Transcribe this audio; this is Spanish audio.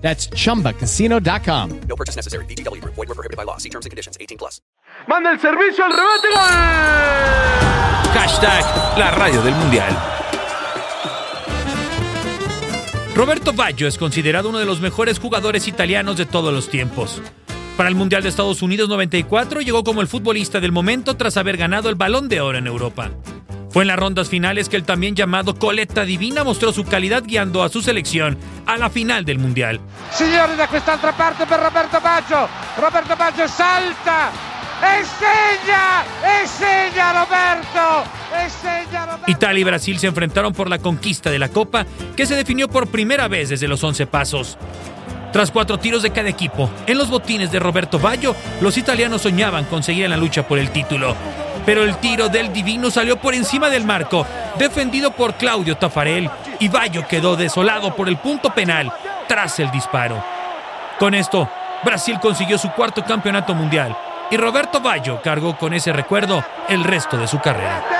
That's chumbacasino.com. No purchase necessary. VGW Group. Void were prohibited by law. See terms and conditions. 18 plus. Manda el servicio al remate. ¡Gol! Hashtag la radio del mundial. Roberto Baggio es considerado uno de los mejores jugadores italianos de todos los tiempos. Para el Mundial de Estados Unidos 94 llegó como el futbolista del momento tras haber ganado el Balón de Oro en Europa. Fue en las rondas finales que el también llamado Coletta Divina mostrò su calidad guiando a su selección a la final del Mundial. Signori da quest'altra parte per Roberto Baggio. Roberto Baggio salta e segna! E segna Roberto! E segna Roberto! Italia y Brasil se enfrentaron por la conquista de la Copa, que se definió por primera vez desde los 11 pasos. Tras cuatro tiros de cada equipo, en los botines de Roberto Baggio, los italianos soñaban conseguir la lucha por el título. Pero el tiro del Divino salió por encima del marco, defendido por Claudio Tafarel, y Baggio quedó desolado por el punto penal tras el disparo. Con esto, Brasil consiguió su cuarto campeonato mundial, y Roberto Baggio cargó con esse recuerdo el resto de su carrera.